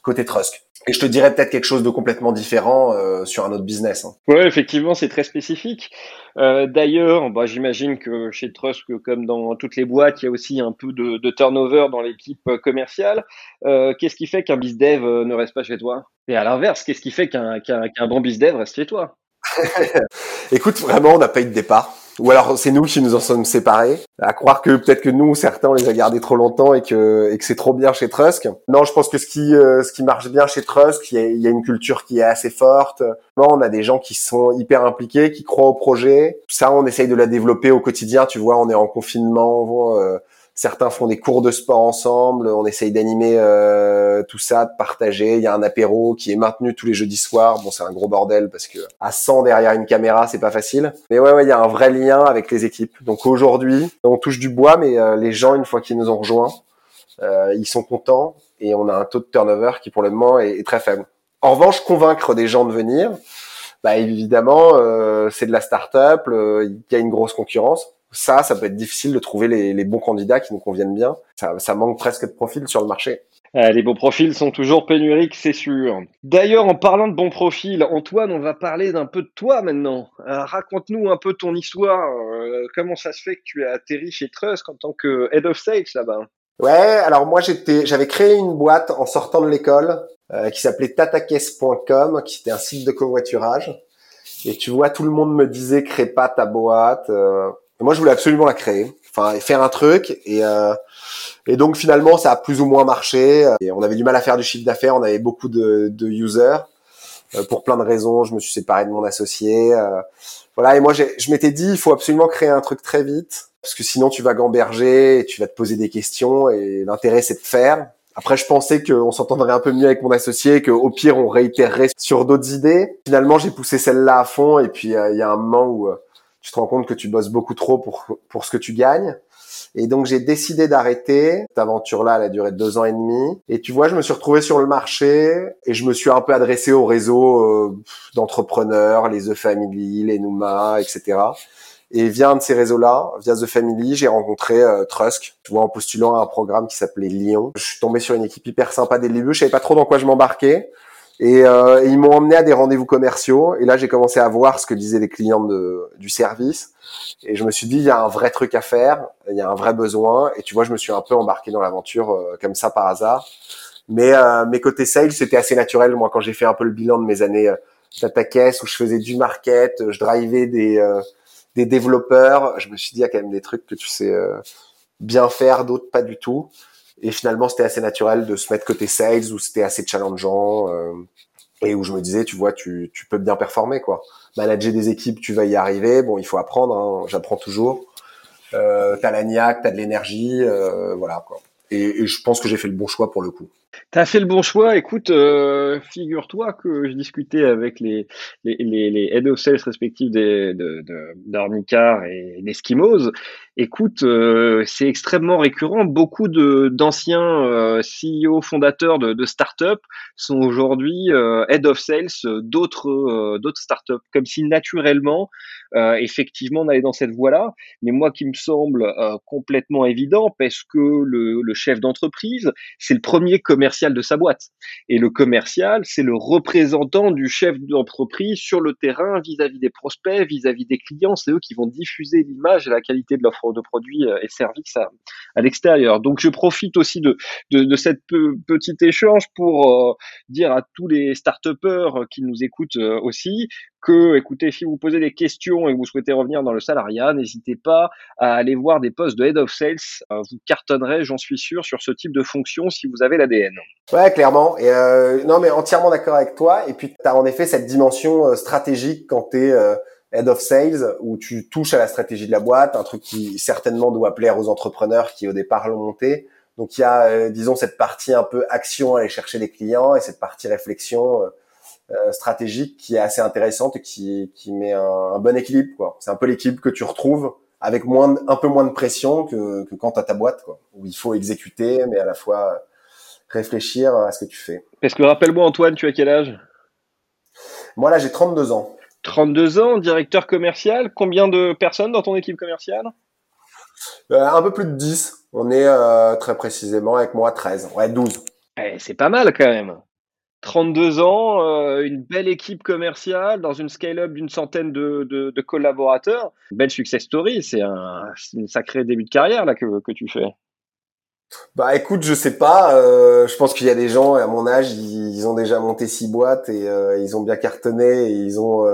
[SPEAKER 1] côté Trusk. Et je te dirais peut-être quelque chose de complètement différent euh, sur un autre business. Hein.
[SPEAKER 2] Ouais, effectivement, c'est très spécifique. Euh, D'ailleurs, bah, j'imagine que chez Trusk, comme dans toutes les boîtes, il y a aussi un peu de, de turnover dans l'équipe commerciale. Euh, qu'est-ce qui fait qu'un bizdev ne reste pas chez toi? Et à l'inverse, qu'est-ce qui fait qu'un qu'un bon bizdev reste chez toi?
[SPEAKER 1] Écoute, vraiment, on n'a pas eu de départ. Ou alors c'est nous qui nous en sommes séparés. À croire que peut-être que nous, certains, on les a gardés trop longtemps et que, et que c'est trop bien chez Trusk. Non, je pense que ce qui, euh, ce qui marche bien chez Trusk, il y, a, y, a, une culture qui est assez forte. Non, on a des gens qui sont hyper impliqués, qui croient au projet. Ça, on essaye de la développer au quotidien. Tu vois, on est en confinement. Euh, Certains font des cours de sport ensemble. On essaye d'animer euh, tout ça, de partager. Il y a un apéro qui est maintenu tous les jeudis soirs. Bon, c'est un gros bordel parce que à 100 derrière une caméra, c'est pas facile. Mais ouais, ouais, il y a un vrai lien avec les équipes. Donc aujourd'hui, on touche du bois, mais euh, les gens, une fois qu'ils nous ont rejoints, ils sont contents et on a un taux de turnover qui pour le moment est, très faible. En revanche, convaincre des gens de venir, bah évidemment, c'est de la start-up, il y a une grosse concurrence. Ça, ça peut être difficile de trouver les, les bons candidats qui nous conviennent bien. Ça, ça manque presque de profil sur le marché.
[SPEAKER 2] Euh, les bons profils sont toujours pénuriques, c'est sûr. D'ailleurs, en parlant de bons profils, Antoine, on va parler d'un peu de toi maintenant. Euh, raconte-nous un peu ton histoire. Euh, comment ça se fait que tu as atterri chez Trust en tant que Head of Sales là-bas?
[SPEAKER 1] Ouais, alors moi j'étais, j'avais créé une boîte en sortant de l'école qui s'appelait tatakes.com, qui était un site de covoiturage. Et tu vois, tout le monde me disait crée pas ta boîte. Moi, je voulais absolument la créer, enfin faire un truc. Et et donc finalement, ça a plus ou moins marché. Et on avait du mal à faire du chiffre d'affaires. On avait beaucoup de, de users euh, pour plein de raisons. Je me suis séparé de mon associé. Euh, voilà. Et moi, je m'étais dit, il faut absolument créer un truc très vite parce que sinon tu vas gamberger et tu vas te poser des questions. Et l'intérêt, c'est de faire. Après, je pensais qu'on s'entendrait un peu mieux avec mon associé, qu'au pire, on réitérerait sur d'autres idées. Finalement, j'ai poussé celle-là à fond. Et puis, euh, il y a un moment où tu te rends compte que tu bosses beaucoup trop pour, pour ce que tu gagnes. Et donc j'ai décidé d'arrêter. Cette aventure-là, elle a duré deux ans et demi. Et tu vois, je me suis retrouvé sur le marché et je me suis un peu adressé au réseau euh, d'entrepreneurs, les The Family, les Numa, etc. Et via un de ces réseaux-là, via The Family, j'ai rencontré euh, Trusk, tu vois, en postulant à un programme qui s'appelait Lyon. Je suis tombé sur une équipe hyper sympa dès le début. Je savais pas trop dans quoi je m'embarquais. Et, euh, ils m'ont emmené à des rendez-vous commerciaux. Et là, j'ai commencé à voir ce que disaient les clients de, du service. Et je me suis dit, il y a un vrai truc à faire, il y a un vrai besoin. Et tu vois, je me suis un peu embarqué dans l'aventure euh, comme ça par hasard. Mais euh, mes côtés sales, c'était assez naturel. Moi, quand j'ai fait un peu le bilan de mes années data où je faisais du market, je drivais des, des développeurs, je me suis dit, il y a quand même des trucs que tu sais bien faire, d'autres pas du tout. Et finalement, c'était assez naturel de se mettre côté sales où c'était assez challengeant euh, et où je me disais, tu vois, tu, peux bien performer quoi. Manager des équipes, tu vas y arriver. Bon, il faut apprendre. Hein, J'apprends toujours. Euh, t'as la niaque, t'as de l'énergie, euh, voilà quoi. Et, je pense que j'ai fait le bon choix pour le coup.
[SPEAKER 2] T'as fait le bon choix. Écoute, euh, figure-toi que je discutais avec les, les, les, head of sales respectifs des, de, et d'Eskimos. Écoute, euh, c'est extrêmement récurrent. Beaucoup d'anciens euh, CEO fondateurs de, de start-up sont aujourd'hui euh, head of sales d'autres, d'autres start-up, comme si naturellement, effectivement, on allait dans cette voie-là. Mais moi, qui me semble complètement évident, parce que le, le chef d'entreprise, c'est le premier commercial de sa boîte. Et le commercial, c'est le représentant du chef d'entreprise sur le terrain vis-à-vis des prospects, vis-à-vis des clients. C'est eux qui vont diffuser l'image et la qualité de l'offre de produits euh, et services à, l'extérieur. Donc je profite aussi de, de, de cette petit échange pour euh, dire à tous les start-upers qui nous écoutent euh, aussi que, écoutez, si vous posez des questions et que vous souhaitez revenir dans le salariat, n'hésitez pas à aller voir des postes de head of sales. Euh, vous cartonnerez, j'en suis sûr, sur ce type de fonction si vous avez l'ADN.
[SPEAKER 1] Ouais, clairement. Euh, non, mais entièrement d'accord avec toi. Et puis, tu as en effet cette dimension euh, stratégique quand tu es head of sales, où tu touches à la stratégie de la boîte, un truc qui certainement doit plaire aux entrepreneurs qui au départ l'ont monté. Donc il y a, disons, cette partie un peu action, aller chercher des clients, et cette partie réflexion euh, stratégique qui est assez intéressante et qui, qui met un, un bon équilibre. quoi. C'est un peu l'équilibre que tu retrouves avec moins, un peu moins de pression que, que quand tu as ta boîte, quoi, où il faut exécuter, mais à la fois réfléchir à ce que tu fais.
[SPEAKER 2] Parce que rappelle-moi, Antoine, tu as quel âge?
[SPEAKER 1] Moi, là, j'ai 32 ans.
[SPEAKER 2] 32 ans, directeur commercial. Combien de personnes dans ton équipe commerciale?
[SPEAKER 1] Euh, Un peu plus de 10. On est euh, très précisément avec moi 13. Ouais, 12.
[SPEAKER 2] Eh, c'est pas mal quand même. 32 ans, euh, une belle équipe commerciale dans une scale-up d'une centaine de, collaborateurs. Belle success story, c'est un, sacré début de carrière là que, tu fais.
[SPEAKER 1] Bah écoute, je sais pas. Euh, je pense qu'il y a des gens à mon âge, ils, ont déjà monté six boîtes et euh, ils ont bien cartonné et ils ont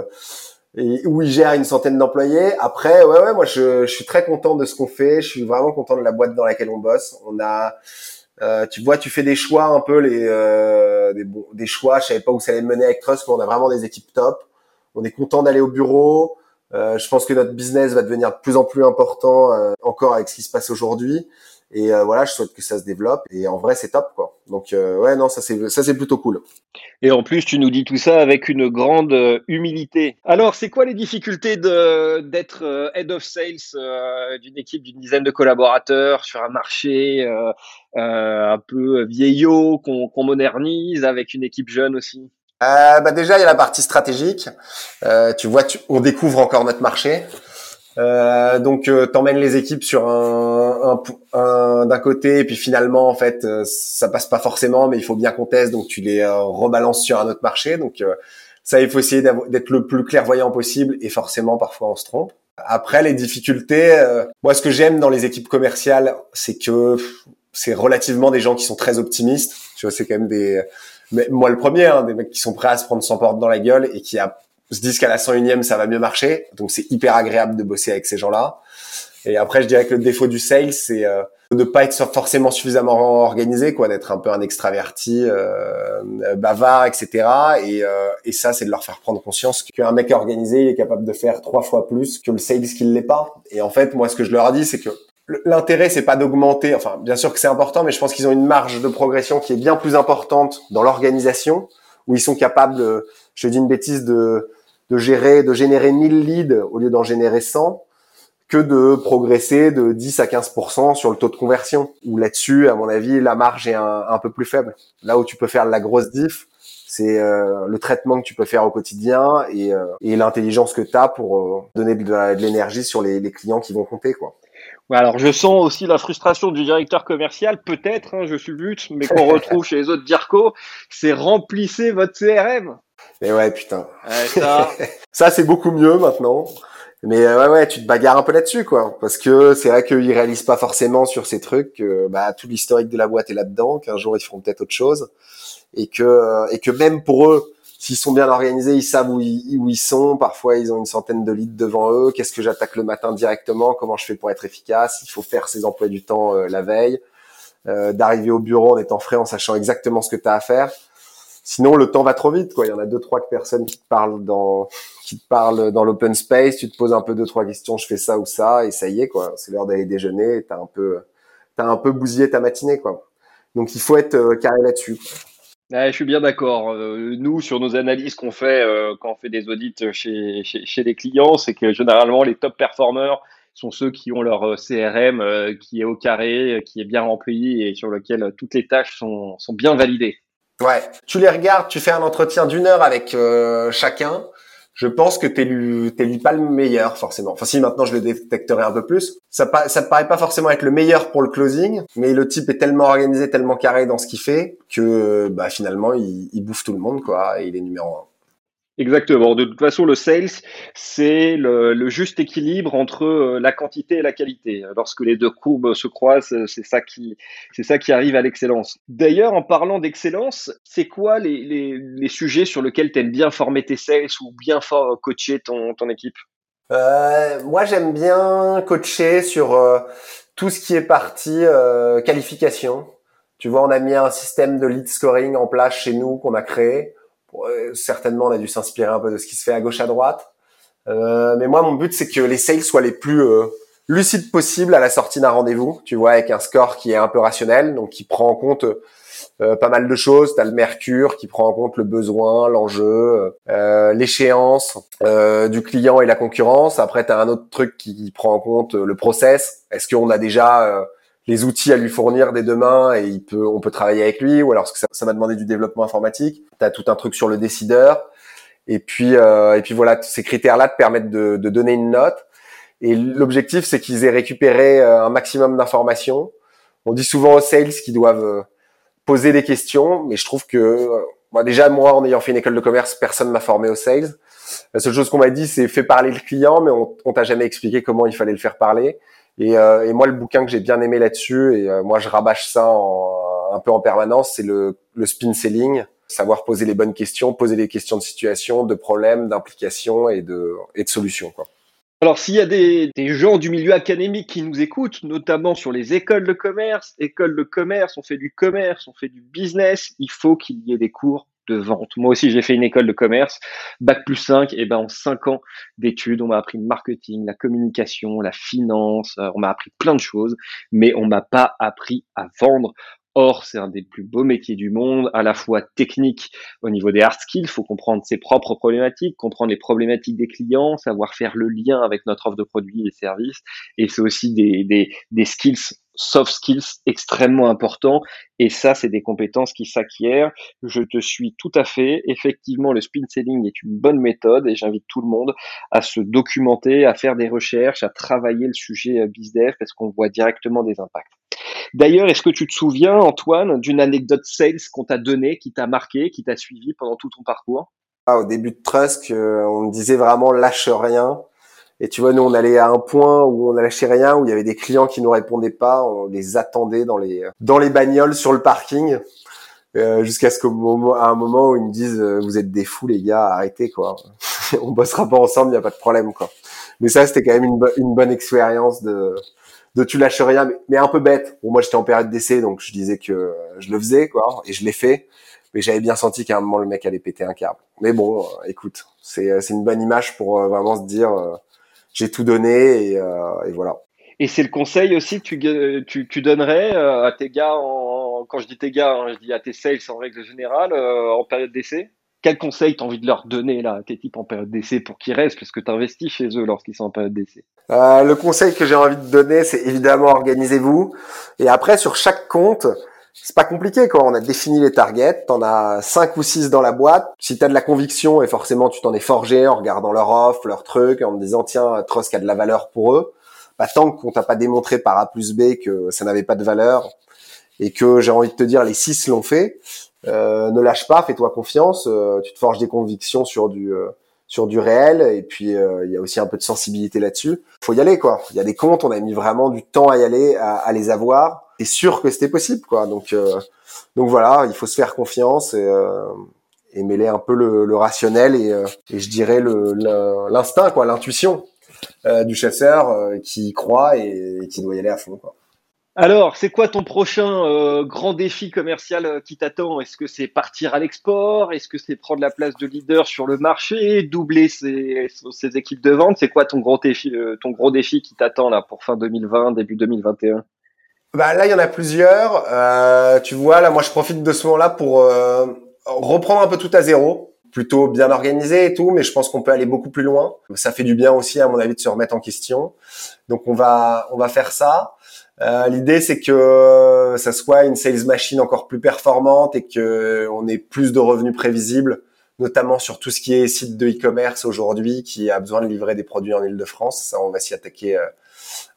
[SPEAKER 1] où ils gèrent une centaine d'employés. Après, ouais ouais, moi je, je suis très content de ce qu'on fait. Je suis vraiment content de la boîte dans laquelle on bosse. On a euh, tu vois, tu fais des choix un peu les euh, des, des choix. Je savais pas où ça allait mener avec Trust, mais on a vraiment des équipes top. On est content d'aller au bureau. Euh, je pense que notre business va devenir de plus en plus important encore avec ce qui se passe aujourd'hui. Et euh, voilà, je souhaite que ça se développe. Et en vrai, c'est top, quoi. Donc euh, ouais, non, ça c'est ça c'est plutôt cool.
[SPEAKER 2] Et en plus, tu nous dis tout ça avec une grande euh, humilité. Alors, c'est quoi les difficultés de d'être head of sales d'une équipe d'une dizaine de collaborateurs sur un marché un peu vieillot qu'on modernise avec une équipe jeune aussi?
[SPEAKER 1] Bah déjà, il y a la partie stratégique. tu vois, tu, on découvre encore notre marché. Euh, donc euh, t'emmènes les équipes sur un, un, un d'un côté et puis finalement en fait euh, ça passe pas forcément mais il faut bien qu'on teste donc tu les euh, rebalances sur un autre marché donc ça il faut essayer d'être le plus clairvoyant possible et forcément parfois on se trompe. Après les difficultés, moi ce que j'aime dans les équipes commerciales c'est que c'est relativement des gens qui sont très optimistes. Tu vois c'est quand même des moi le premier hein, des mecs qui sont prêts à se prendre 100 portes dans la gueule et qui a se disent qu'à la 101e, ça va mieux marcher. Donc, c'est hyper agréable de bosser avec ces gens-là. Et après, je dirais que le défaut du sales, c'est euh, de pas être forcément suffisamment organisé, quoi, d'être un peu un extraverti, euh, bavard, etc. Et, euh, et ça, c'est de leur faire prendre conscience qu'un mec organisé, il est capable de faire trois fois plus que le sales qui l'est pas. Et en fait, moi, ce que je leur dis, c'est que l'intérêt, c'est pas d'augmenter. Enfin, bien sûr que c'est important, mais je pense qu'ils ont une marge de progression qui est bien plus importante dans l'organisation, où ils sont capables, de, je dis une bêtise, de de gérer, de générer 1000 leads au lieu d'en générer 100 que de progresser de 10 à 15% sur le taux de conversion. Ou là-dessus, à mon avis, la marge est un, peu plus faible. Là où tu peux faire la grosse diff, c'est euh, le traitement que tu peux faire au quotidien et, euh, et l'intelligence que tu as pour euh, donner de, l'énergie sur les, les, clients qui vont compter. quoi.
[SPEAKER 2] Ouais, alors je sens aussi la frustration du directeur commercial, peut-être, hein, je suis but, mais qu'on retrouve chez les autres DIRCO, c'est remplissez votre CRM.
[SPEAKER 1] Et ouais, putain. ça, ça c'est beaucoup mieux maintenant. Mais euh, ouais, ouais, tu te bagarres un peu là-dessus, quoi. Parce que c'est vrai qu'ils réalisent pas forcément sur ces trucs que bah, tout l'historique de la boîte est là-dedans, qu'un jour ils feront peut-être autre chose. Et que, euh, et que même pour eux, s'ils sont bien organisés, ils savent où ils, où ils sont. Parfois, ils ont une centaine de litres devant eux. Qu'est-ce que j'attaque le matin directement? Comment je fais pour être efficace? Il faut faire ses emplois du temps euh, la veille. D'arriver au bureau en étant frais, en sachant exactement ce que tu as à faire. Sinon, le temps va trop vite, quoi. Il y en a deux, trois personnes qui te parlent dans, qui te parlent dans l'open space. Tu te poses un peu deux, trois questions. Je fais ça ou ça, et ça y est, quoi. C'est l'heure d'aller déjeuner. T'as un peu, t'as un peu bousillé ta matinée, quoi. Donc, il faut être euh, carré là-dessus.
[SPEAKER 2] je suis bien d'accord. Euh, nous, sur nos analyses qu'on fait euh, quand on fait des audits chez, chez, les clients, c'est que généralement, les top performers sont ceux qui ont leur CRM qui est au carré, qui est bien rempli et sur lequel toutes les tâches sont, sont bien validées.
[SPEAKER 1] Ouais, tu les regardes, tu fais un entretien d'une heure avec euh, chacun. Je pense que t'es lui pas le meilleur forcément. Enfin si maintenant je le détecterai un peu plus. Ça ça paraît pas forcément être le meilleur pour le closing, mais le type est tellement organisé, tellement carré dans ce qu'il fait que bah finalement il, il bouffe tout le monde quoi et il est numéro un.
[SPEAKER 2] Exactement. De toute façon, le sales, c'est le, juste équilibre entre euh, la quantité et la qualité. Lorsque les deux courbes se croisent, c'est ça qui, c'est ça qui arrive à l'excellence. D'ailleurs, en parlant d'excellence, c'est quoi les, les, les, sujets sur lesquels tu aimes bien former tes sales ou bien coacher ton, ton équipe?
[SPEAKER 1] Euh, Moi, j'aime bien coacher sur euh, tout ce qui est partie euh, qualification. Tu vois, on a mis un système de lead scoring en place chez nous qu'on a créé certainement, on a dû s'inspirer un peu de ce qui se fait à gauche à droite. Euh, mais moi, mon but, c'est que les sales soient les plus euh, lucides possibles à la sortie d'un rendez-vous. Tu vois, avec un score qui est un peu rationnel, donc qui prend en compte euh, pas mal de choses. Tu as le mercure qui prend en compte le besoin, l'enjeu, euh, l'échéance euh, du client et la concurrence. Après, tu as un autre truc qui prend en compte le process. Est-ce qu'on a déjà les outils à lui fournir dès demain et il peut, on peut travailler avec lui ou alors ça, ça va demander du développement informatique. Tu as tout un truc sur le décideur. Et puis, euh, et puis voilà, ces critères-là te permettent de, de, donner une note. Et l'objectif, c'est qu'ils aient récupéré euh, un maximum d'informations. On dit souvent aux sales qu'ils doivent euh, poser des questions, mais je trouve que euh, déjà moi en ayant fait une école de commerce, personne m'a formé aux sales. La seule chose qu'on m'a dit, c'est fais parler le client, mais on, on t'a jamais expliqué comment il fallait le faire parler. Et, euh, et, moi, le bouquin que j'ai bien aimé là-dessus, et euh, moi je rabâche ça en, un peu en permanence, c'est le, le spin selling, savoir poser les bonnes questions, poser des questions de situation, de problèmes, d'implications et de, et de solutions. Quoi.
[SPEAKER 2] Alors, s'il y a des, des, gens du milieu académique qui nous écoutent, notamment sur les écoles de commerce, écoles de commerce, on fait du commerce, on fait du business, il faut qu'il y ait des cours de vente. Moi aussi, j'ai fait une école de commerce, bac plus 5, et ben en 5 ans d'études, on m'a appris marketing, la communication, la finance, euh, on m'a appris plein de choses, mais on m'a pas appris à vendre. Or, c'est un des plus beaux métiers du monde, à la fois technique au niveau des hard skills, il faut comprendre ses propres problématiques, comprendre les problématiques des clients, savoir faire le lien avec notre offre de produits et services, et c'est aussi des, des, des skills soft skills extrêmement importants. Et ça, c'est des compétences qui s'acquièrent. Je te suis tout à fait. Effectivement, le spin selling est une bonne méthode et j'invite tout le monde à se documenter, à faire des recherches, à travailler le sujet euh, bizdev parce qu'on voit directement des impacts. D'ailleurs, est-ce que tu te souviens, Antoine, d'une anecdote sales qu'on t'a donnée, qui t'a marqué, qui t'a suivi pendant tout ton parcours?
[SPEAKER 1] Ah, Au début de Trusk, euh, on disait vraiment lâche rien. Et tu vois, nous, on allait à un point où on lâché rien, où il y avait des clients qui nous répondaient pas, on les attendait dans les dans les bagnoles sur le parking, euh, jusqu'à ce qu'à un moment où ils me disent euh, vous êtes des fous les gars, arrêtez quoi, on bossera pas ensemble, il y a pas de problème quoi. Mais ça, c'était quand même une bonne expérience de de tu lâches rien, mais, un peu bête. Bon, moi, j'étais en période d'essai, donc je disais que je le faisais quoi, et je l'ai fait. Mais j'avais bien senti qu'à un moment le mec allait péter un câble. Mais bon, euh, écoute, c'est c'est une bonne image pour vraiment se dire j'ai tout donné et, euh, voilà.
[SPEAKER 2] Et c'est le conseil aussi que tu, donnerais euh, à tes gars, quand je dis tes gars, hein, je dis à tes sales en règle générale, euh, en période d'essai? Quel conseil tu envie de leur donner là, à tes types en période d'essai pour qu'ils restent, parce que tu chez eux lorsqu'ils sont en période d'essai
[SPEAKER 1] euh, Le conseil que j'ai envie de donner, c'est évidemment organisez-vous. Et après, sur chaque compte, c'est pas compliqué quoi. On a défini les targets, t'en as cinq ou six dans la boîte. Si t'as de la conviction et forcément tu t'en es forgé en regardant leur offre, leur truc, en te disant tiens Trust a de la valeur pour eux, bah tant qu'on t'a pas démontré par A plus B que ça n'avait pas de valeur et que j'ai envie de te dire les six l'ont fait, ne lâche pas, fais-toi confiance, euh, tu te forges des convictions sur du euh, sur du réel et puis il y a aussi un peu de sensibilité là-dessus. Faut y aller quoi. Il y a des comptes, on a mis vraiment du temps à y aller, à, à les avoir t'es sûr que c'était possible, quoi. Donc, euh, donc voilà, il faut se faire confiance et, euh, et mêler un peu le, le rationnel et, euh, et, je dirais le l'instinct, quoi, l'intuition du chasseur qui croit et, qui doit y aller à fond, quoi.
[SPEAKER 2] Alors, c'est quoi ton prochain grand défi commercial qui t'attend? Est-ce que c'est partir à l'export? Est-ce que c'est prendre la place de leader sur le marché, doubler ses, équipes de vente? C'est quoi ton gros défi, ton gros défi qui t'attend là pour fin 2020, début 2021
[SPEAKER 1] bah là, il y en a plusieurs. Euh, tu vois, là, moi, je profite de ce moment-là pour euh, reprendre un peu tout à zéro, plutôt bien organisé et tout, mais je pense qu'on peut aller beaucoup plus loin. Ça fait du bien aussi, à mon avis, de se remettre en question. Donc, on va, on va faire ça. Euh, L'idée, c'est que ça soit une sales machine encore plus performante et que on ait plus de revenus prévisibles, notamment sur tout ce qui est site de e-commerce aujourd'hui, qui a besoin de livrer des produits en Ile-de-France. Ça, on va s'y attaquer euh,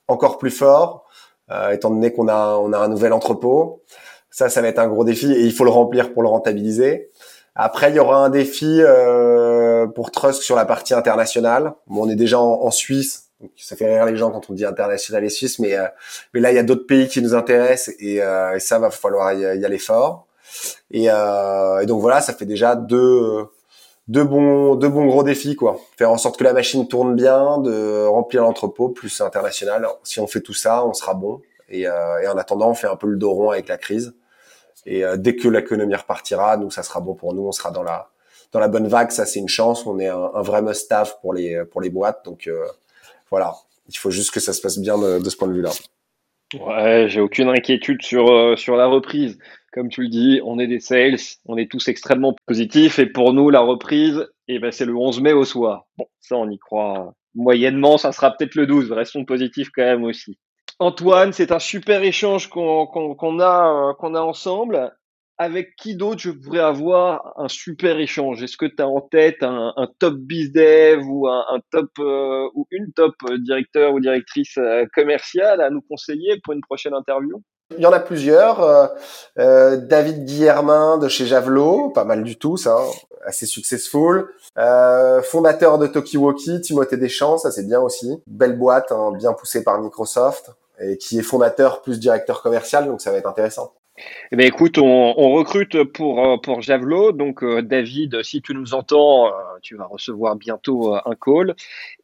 [SPEAKER 1] encore plus fort. Euh, étant donné qu'on a, on a un nouvel entrepôt. Ça, ça va être un gros défi et il faut le remplir pour le rentabiliser. Après, il y aura un défi euh, pour Trust sur la partie internationale. Bon, on est déjà en, Suisse, donc ça fait rire les gens quand on dit international et suisse, mais euh, mais là, il y a d'autres pays qui nous intéressent et, euh, et ça va falloir y, aller fort. Et, euh, et, donc voilà, ça fait déjà deux deux bons, deux bons gros défis, quoi. Faire en sorte que la machine tourne bien, de remplir l'entrepôt plus international. Si on fait tout ça, on sera bon. Et, euh, et en attendant, on fait un peu le dos rond avec la crise. Et euh, dès que l'économie repartira, nous, ça sera bon pour nous. On sera dans la dans la bonne vague. Ça, c'est une chance. On est un, un vrai must-have pour les pour les boîtes. Donc euh, voilà, il faut juste que ça se passe bien de, ce point de vue-là.
[SPEAKER 2] Ouais, j'ai aucune inquiétude sur euh, sur la reprise. Comme tu le dis, on est des sales, on est tous extrêmement positifs et pour nous la reprise, eh ben c'est le 11 mai au soir. Bon, ça on y croit moyennement, ça sera peut-être le 12. Restons positifs quand même aussi. Antoine, c'est un super échange qu'on qu'on a euh, qu'on a ensemble avec qui d'autre je pourrais avoir un super échange? Est-ce que tu as en tête un, un top bizdev ou un, un top euh, ou une top euh, directeur ou directrice euh, commerciale à nous conseiller pour une prochaine interview?
[SPEAKER 1] Il y en a plusieurs. Euh, David Guillermin de chez Javelot, pas mal du tout, ça, assez successful. Euh, fondateur de Tokiwoki, Timothée Deschamps, ça c'est bien aussi. Belle boîte, hein, bien poussée par Microsoft, et qui est fondateur plus directeur commercial, donc ça va être intéressant.
[SPEAKER 2] Eh bien, écoute, on, recrute pour euh, pour Javelot. Donc, euh, David, si tu nous entends, euh, tu vas recevoir bientôt un call.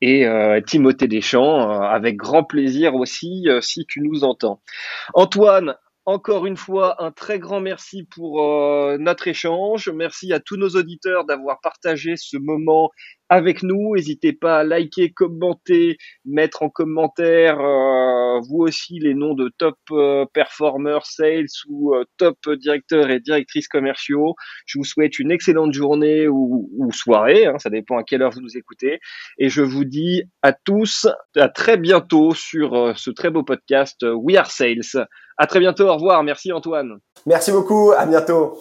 [SPEAKER 2] Et Timothée Deschamps, avec grand plaisir aussi, si tu nous entends. Antoine, Encore une fois, un très grand merci pour notre échange. Merci à tous nos auditeurs d'avoir partagé ce moment avec nous. N'hésitez pas à liker, commenter, mettre en commentaire euh, vous aussi les noms de top euh, performers sales ou top directeurs et directrices commerciaux. Je vous souhaite une excellente journée ou, soirée, hein, ça dépend à quelle heure vous nous écoutez. Et je vous dis à tous à très bientôt sur ce très beau podcast We Are Sales. À très bientôt. Au revoir. Merci Antoine.
[SPEAKER 1] Merci beaucoup. À bientôt.